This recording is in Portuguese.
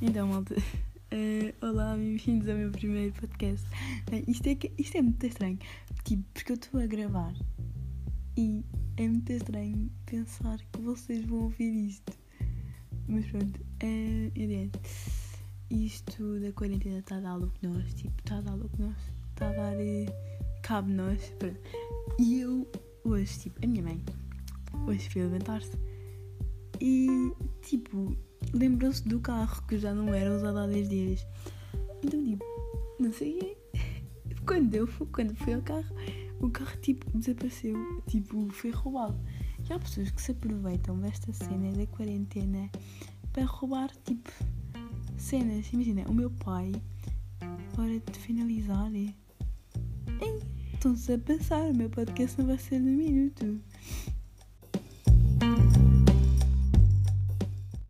Então, malta, uh, olá, bem-vindos ao meu primeiro podcast. Isto, é isto é muito estranho, tipo, porque eu estou a gravar e é muito estranho pensar que vocês vão ouvir isto. Mas pronto, uh, adiante. Isto da quarentena está a dar louco nós, tipo, está a dar louco nós, está a dar uh, cabo nós. Pronto. E eu, hoje, tipo, a minha mãe, hoje foi levantar-se e, tipo, lembrou-se do carro que já não era usado há 10 dias. Então, tipo, não sei. Quando eu fui, quando fui ao carro, o carro tipo desapareceu, tipo, foi roubado. E há pessoas que se aproveitam desta cena da quarentena para roubar tipo cenas. Imagina, o meu pai, hora de finalizar, estão-se a pensar, o meu podcast não vai ser no minuto.